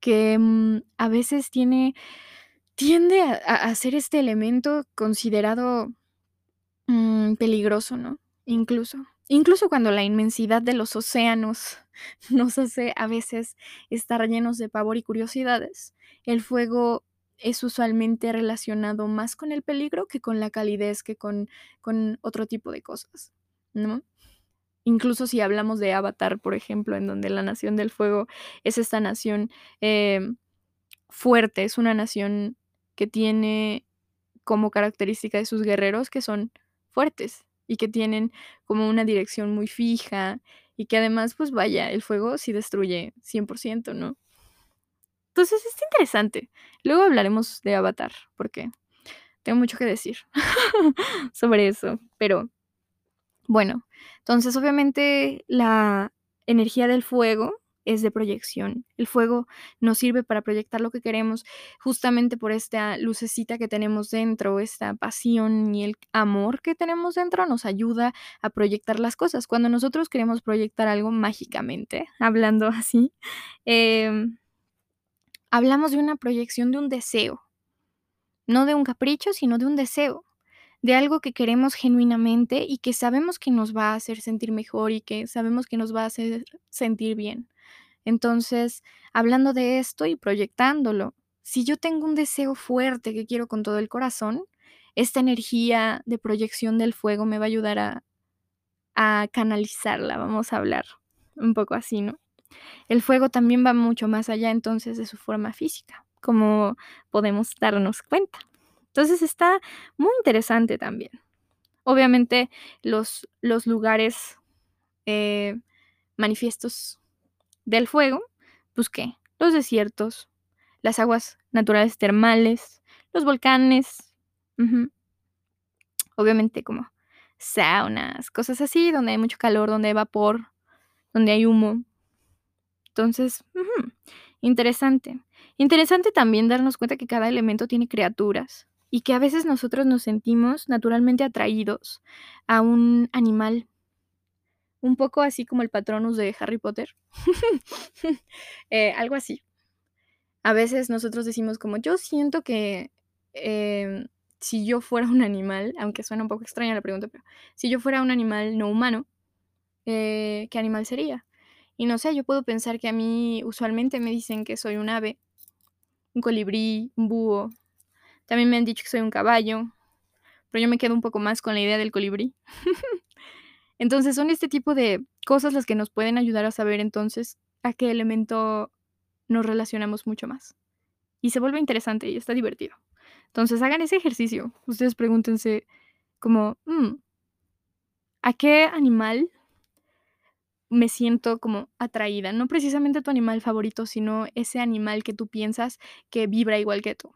que mm, a veces tiene, tiende a, ser este elemento considerado mm, peligroso, ¿no? Incluso. Incluso cuando la inmensidad de los océanos *laughs* nos hace a veces estar llenos de pavor y curiosidades, el fuego es usualmente relacionado más con el peligro que con la calidez, que con, con otro tipo de cosas, ¿no? Incluso si hablamos de Avatar, por ejemplo, en donde la Nación del Fuego es esta nación eh, fuerte, es una nación que tiene como característica de sus guerreros que son fuertes y que tienen como una dirección muy fija y que además, pues vaya, el fuego sí destruye 100%, ¿no? Entonces es interesante. Luego hablaremos de Avatar, porque tengo mucho que decir *laughs* sobre eso. Pero bueno, entonces obviamente la energía del fuego es de proyección. El fuego nos sirve para proyectar lo que queremos justamente por esta lucecita que tenemos dentro, esta pasión y el amor que tenemos dentro nos ayuda a proyectar las cosas. Cuando nosotros queremos proyectar algo mágicamente, hablando *laughs* así, eh, hablamos de una proyección de un deseo, no de un capricho, sino de un deseo, de algo que queremos genuinamente y que sabemos que nos va a hacer sentir mejor y que sabemos que nos va a hacer sentir bien. Entonces, hablando de esto y proyectándolo, si yo tengo un deseo fuerte que quiero con todo el corazón, esta energía de proyección del fuego me va a ayudar a, a canalizarla, vamos a hablar un poco así, ¿no? El fuego también va mucho más allá entonces de su forma física, como podemos darnos cuenta. Entonces está muy interesante también. Obviamente los, los lugares eh, manifiestos del fuego, pues qué, los desiertos, las aguas naturales termales, los volcanes, obviamente como saunas, cosas así, donde hay mucho calor, donde hay vapor, donde hay humo, entonces, interesante. Interesante también darnos cuenta que cada elemento tiene criaturas, y que a veces nosotros nos sentimos naturalmente atraídos a un animal. Un poco así como el patronus de Harry Potter. *laughs* Eh, algo así. A veces nosotros decimos como yo siento que em, si yo fuera un animal, aunque suena un poco extraña la pregunta, pero si yo fuera un animal no humano, eh, ¿qué animal sería? Y no sé, yo puedo pensar que a mí usualmente me dicen que soy un ave, un colibrí, un búho. También me han dicho que soy un caballo, pero yo me quedo un poco más con la idea del colibrí. *laughs* entonces son este tipo de cosas las que nos pueden ayudar a saber entonces a qué elemento nos relacionamos mucho más. Y se vuelve interesante y está divertido. Entonces hagan ese ejercicio. Ustedes pregúntense como, mm, ¿a qué animal me siento como atraída? No precisamente tu animal favorito, sino ese animal que tú piensas que vibra igual que tú.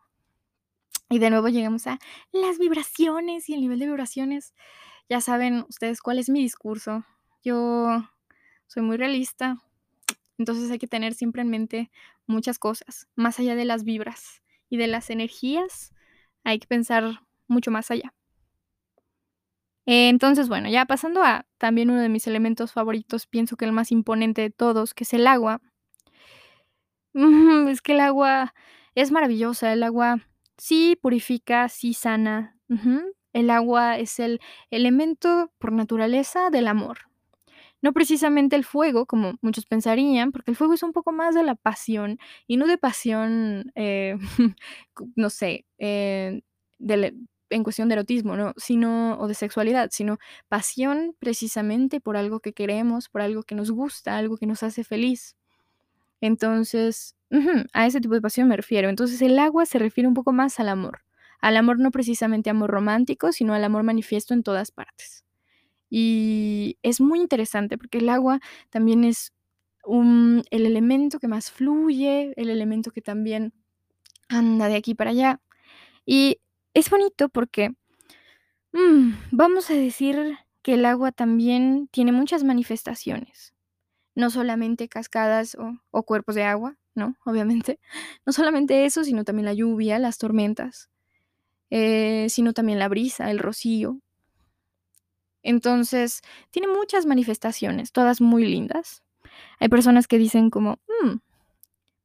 Y de nuevo llegamos a las vibraciones y el nivel de vibraciones. Ya saben ustedes cuál es mi discurso. Yo soy muy realista, entonces hay que tener siempre en mente muchas cosas, más allá de las vibras y de las energías, hay que pensar mucho más allá. Entonces, bueno, ya pasando a también uno de mis elementos favoritos, pienso que el más imponente de todos, que es el agua. Es que el agua es maravillosa, el agua sí purifica, sí sana. El agua es el elemento por naturaleza del amor. No precisamente el fuego, como muchos pensarían, porque el fuego es un poco más de la pasión, y no de pasión, eh, *laughs* no sé, eh, en cuestión de erotismo, ¿no? Sino, o de sexualidad, sino pasión precisamente por algo que queremos, por algo que nos gusta, algo que nos hace feliz. Entonces, a ese tipo de pasión me refiero. Entonces el agua se refiere un poco más al amor. Al amor no precisamente amor romántico, sino al amor manifiesto en todas partes. Y es muy interesante porque el agua también es el elemento que más fluye, el elemento que también anda de aquí para allá. Y es bonito porque mm, vamos a decir que el agua también tiene muchas manifestaciones. No solamente cascadas o, cuerpos de agua, ¿no? *laughs* Obviamente. No solamente eso, sino también la lluvia, las tormentas, eh, sino también la brisa, el rocío, entonces, tiene muchas manifestaciones, todas muy lindas. Hay personas que dicen como, mm,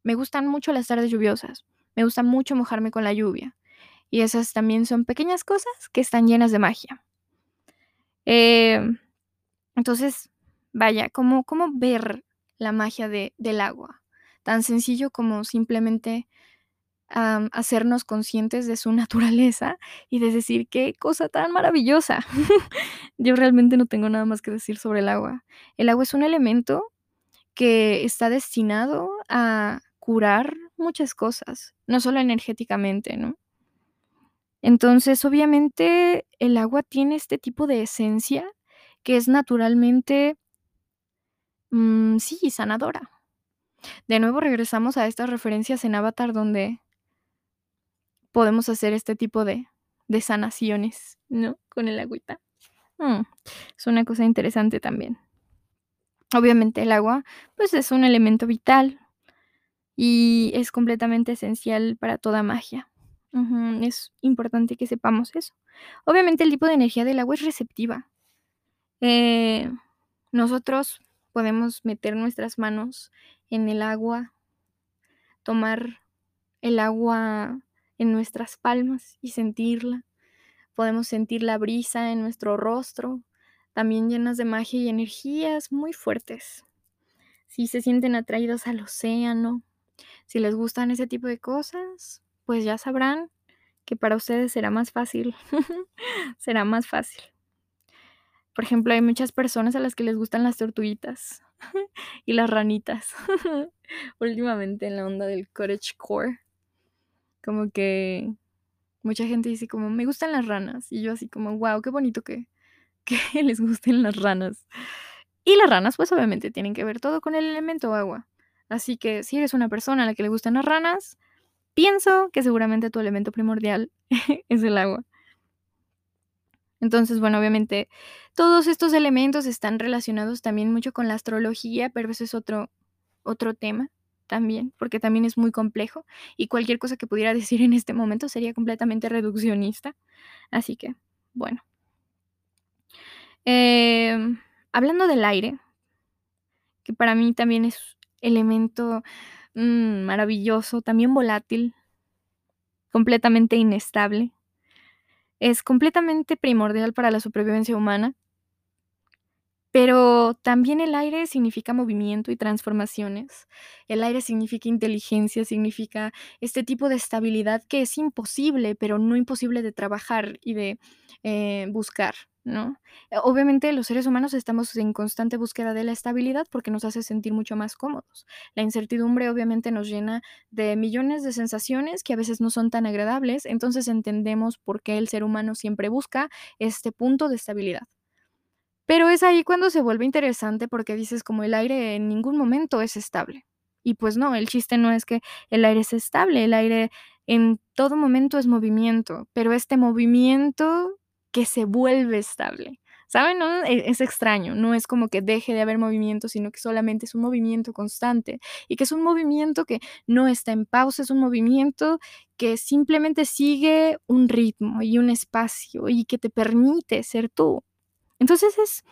me gustan mucho las tardes lluviosas, me gusta mucho mojarme con la lluvia. Y esas también son pequeñas cosas que están llenas de magia. Em, entonces, vaya, ¿cómo, ¿cómo ver la magia de, del agua? Tan sencillo como simplemente hacernos conscientes de su *laughs* naturaleza y de decir qué cosa tan maravillosa. *laughs* Yo realmente no tengo nada más que decir sobre el agua. El agua es un elemento que está destinado a curar muchas cosas, no solo energéticamente, ¿no? Entonces, obviamente, el agua tiene este tipo de esencia que es naturalmente, mm, sí, sanadora. De nuevo regresamos a estas referencias en Avatar donde podemos hacer este tipo de, de sanaciones, ¿no? Con el agüita. Mm, es una cosa interesante también. Obviamente el agua, pues es un elemento vital y es completamente esencial para toda magia. Es importante que sepamos eso. Obviamente el tipo de energía del agua es receptiva. Eh, nosotros podemos meter nuestras manos en el agua, tomar el agua en nuestras palmas y sentirla. Podemos sentir la brisa en nuestro rostro, también llenas de magia y energías muy fuertes. Si se sienten atraídos al océano, si les gustan ese tipo de cosas, pues ya sabrán que para ustedes será más fácil. *laughs* será más fácil. Por ejemplo, hay muchas personas a las que les gustan las tortuguitas *laughs* y las ranitas. *laughs* Últimamente en la onda del core como que mucha gente dice como, me gustan las ranas. Y yo así como, wow, qué bonito que, que les gusten las ranas. Y las ranas, pues obviamente tienen que ver todo con el elemento agua. Así que si eres una persona a la que le gustan las ranas, pienso que seguramente tu elemento primordial *laughs* es el agua. Entonces, bueno, obviamente todos estos elementos están relacionados también mucho con la astrología, pero ese es otro, otro tema. también, porque también es muy complejo y cualquier cosa que pudiera *laughs* decir en este momento sería completamente reduccionista. Así que, bueno. Em, hablando del aire, que para mí también es elemento mm, maravilloso, también volátil, completamente inestable. Es completamente primordial para la supervivencia humana. Pero también el aire significa movimiento y transformaciones. El aire significa inteligencia, significa este tipo de estabilidad que es imposible, pero no imposible de trabajar y de eh, buscar, ¿no? Eh, obviamente los seres humanos estamos en constante búsqueda de la estabilidad porque nos hace sentir mucho más cómodos. La incertidumbre obviamente nos llena de millones de sensaciones que a veces no son tan agradables, entonces entendemos por qué el ser humano siempre busca este punto de estabilidad. Pero es ahí cuando se vuelve interesante porque dices como el aire en ningún momento es estable. Y pues no, el chiste no es que el aire es estable, el aire en todo momento es movimiento, pero este movimiento que se vuelve estable. ¿Saben? No? E, es extraño, no es como que deje de haber movimiento, sino que solamente es un movimiento constante y que es un movimiento que no está en pausa, es un movimiento que simplemente sigue un ritmo y un espacio y que te permite ser tú. Entonces es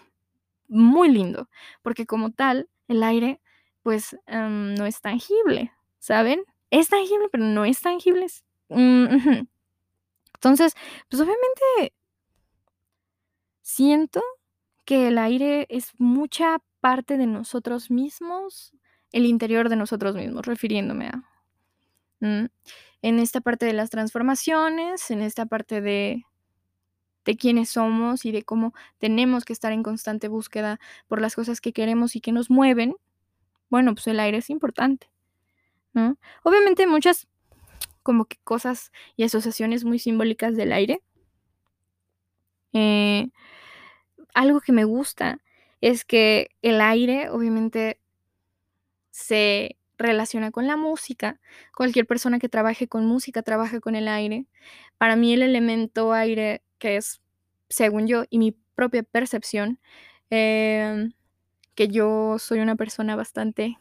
muy lindo, porque como tal, el aire, pues, em, no es tangible, ¿saben? Es tangible, pero no es tangible. Mm, Entonces, pues obviamente siento que el aire es mucha parte de nosotros mismos, el interior de nosotros mismos, refiriéndome a... En esta parte de las transformaciones, en esta parte de de quiénes somos y de cómo tenemos que estar en constante búsqueda por las cosas que queremos y que nos mueven, bueno, pues el aire es importante, ¿no? Obviamente muchas como que cosas y asociaciones muy simbólicas del aire. Eh, algo que me gusta es que el aire obviamente se relaciona con la música. Cualquier persona que trabaje con música trabaja con el aire. Para mí el elemento aire que es, según yo y mi propia percepción, em, que yo soy una persona bastante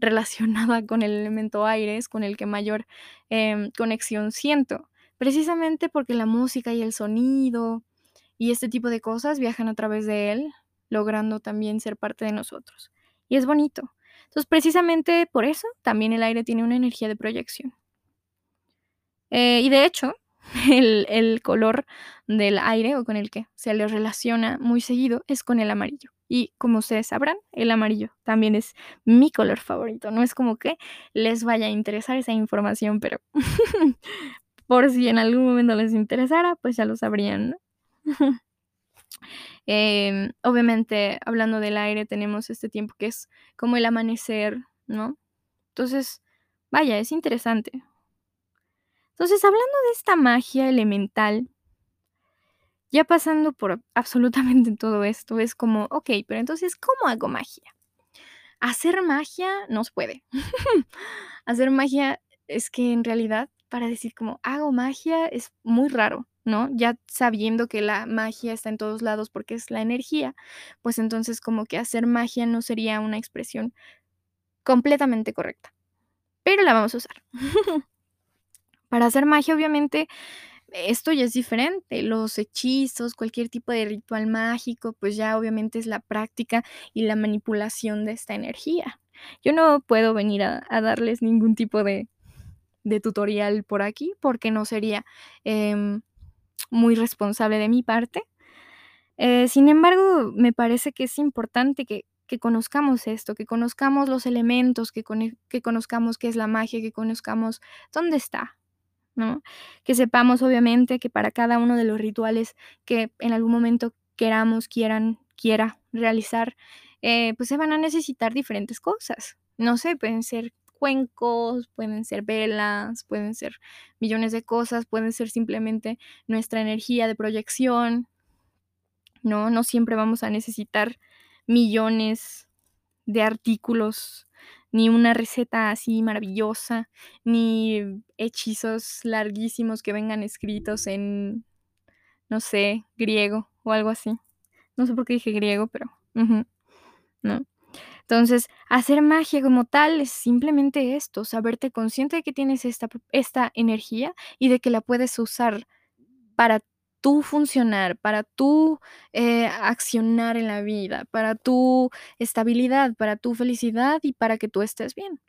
relacionada con el elemento aire, es con el que mayor em, conexión siento, precisamente porque la música y el sonido y este tipo de cosas viajan a través de él, logrando también ser parte de nosotros. Y es bonito. Entonces, precisamente por eso también el aire tiene una energía de proyección. Eh, y de hecho, *laughs* el, color del aire o con el que se le relaciona muy seguido es con el amarillo. Y como ustedes sabrán, el amarillo también es mi color favorito. No es como que les vaya a interesar esa información, pero *laughs* por si en algún momento les interesara, pues ya lo sabrían. *laughs* Em, obviamente, hablando del aire, tenemos este tiempo que es como el amanecer, ¿no? Entonces, vaya, es interesante. Entonces, hablando de esta magia elemental, ya pasando por absolutamente *laughs* todo esto, es como, ok, pero entonces, ¿cómo hago magia? Hacer magia no puede. *laughs* Hacer magia es que en realidad, para decir como hago magia, es muy raro, ¿no? Ya sabiendo que la magia está en todos lados porque es la energía, pues entonces como que hacer magia no sería una expresión completamente correcta. Pero la vamos a usar. *laughs* Para hacer magia, obviamente, esto ya es diferente. Los hechizos, cualquier tipo de ritual mágico, pues ya obviamente es la práctica y la manipulación de esta energía. Yo no puedo venir a, darles ningún tipo de, tutorial por aquí porque no sería em, muy responsable de mi parte. Eh, sin embargo, me parece que es importante que, conozcamos esto, que conozcamos los elementos, que, que conozcamos qué es la magia, que conozcamos dónde está, que sepamos obviamente que para cada uno de los rituales que en algún momento queramos, quieran, quiera realizar, eh, pues se van a necesitar diferentes cosas. No sé, pueden ser cuencos, pueden ser velas, pueden ser millones de cosas, pueden ser simplemente nuestra energía de proyección, ¿no? No siempre vamos a necesitar millones de artículos ni una receta así maravillosa, ni hechizos larguísimos que vengan escritos en, no sé, griego o algo así. No sé por qué dije griego, pero... no. Entonces, hacer magia como tal es simplemente esto, saberte consciente de que tienes esta, esta energía y de que la puedes usar para tú funcionar, para tú eh, accionar en la vida, para tu estabilidad, para tu felicidad y para que tú estés bien.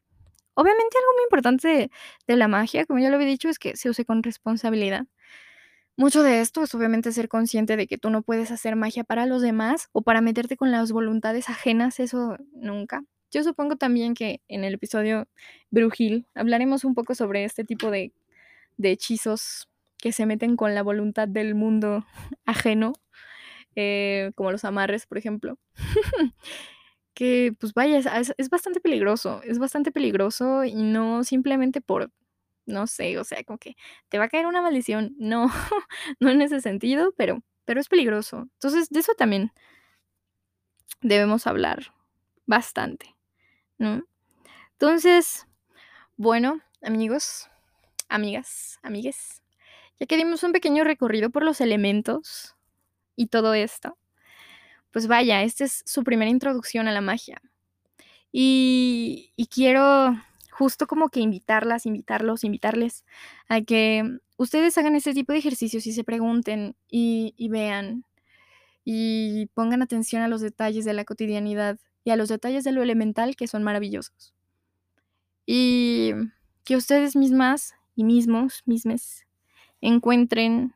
Obviamente algo muy importante de, la magia, como ya lo había dicho, es que se use con responsabilidad. Mucho de esto es obviamente ser consciente de que tú no puedes hacer magia para los demás o para meterte con las voluntades ajenas, eso nunca. Yo supongo también que en el episodio Brujil hablaremos un poco sobre este tipo de, hechizos que se meten con la voluntad del mundo *laughs* ajeno, eh, como los amarres, por ejemplo. *laughs* que pues vaya, es, bastante peligroso, es bastante peligroso y no simplemente por, no sé, o sea, como que te va a caer una maldición, no, *laughs* no en ese sentido, pero, pero es peligroso. Entonces, de eso también debemos hablar bastante, ¿no? Entonces, bueno, amigos, amigas, amigues, ya que dimos un pequeño recorrido por los elementos y todo esto, pues vaya, esta es su primera introducción a la magia. Y, quiero justo como que invitarlas, invitarlos, invitarles a que ustedes hagan este tipo de ejercicios y se pregunten y, y vean y pongan atención a los detalles de la cotidianidad y a los detalles de lo elemental que son maravillosos. Y que ustedes mismas y mismos, mismes, encuentren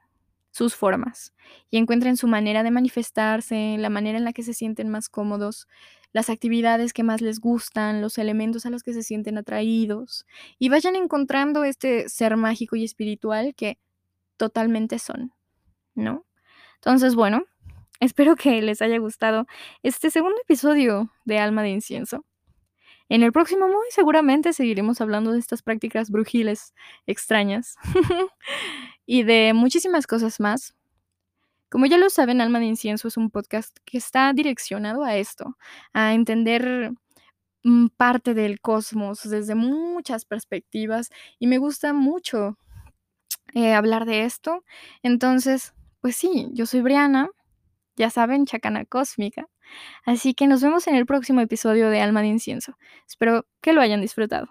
sus formas y encuentren su manera de manifestarse, la manera en la que se sienten más cómodos, las actividades que más les gustan, los elementos a los que se sienten atraídos y vayan encontrando este ser mágico y espiritual que totalmente son, ¿no? Entonces, bueno, espero que les haya gustado este segundo episodio de Alma de Incienso. En el próximo muy seguramente seguiremos hablando de estas prácticas brujiles extrañas *laughs* y de muchísimas cosas más. Como ya lo saben, Alma de Incienso es un podcast que está direccionado a esto, a entender mm, parte del cosmos desde muchas perspectivas y me gusta mucho eh, hablar de esto. Entonces, pues sí, yo soy Briana, ya saben, chacana cósmica. Así que nos vemos en el próximo episodio de Alma de Incienso. Espero que lo hayan disfrutado.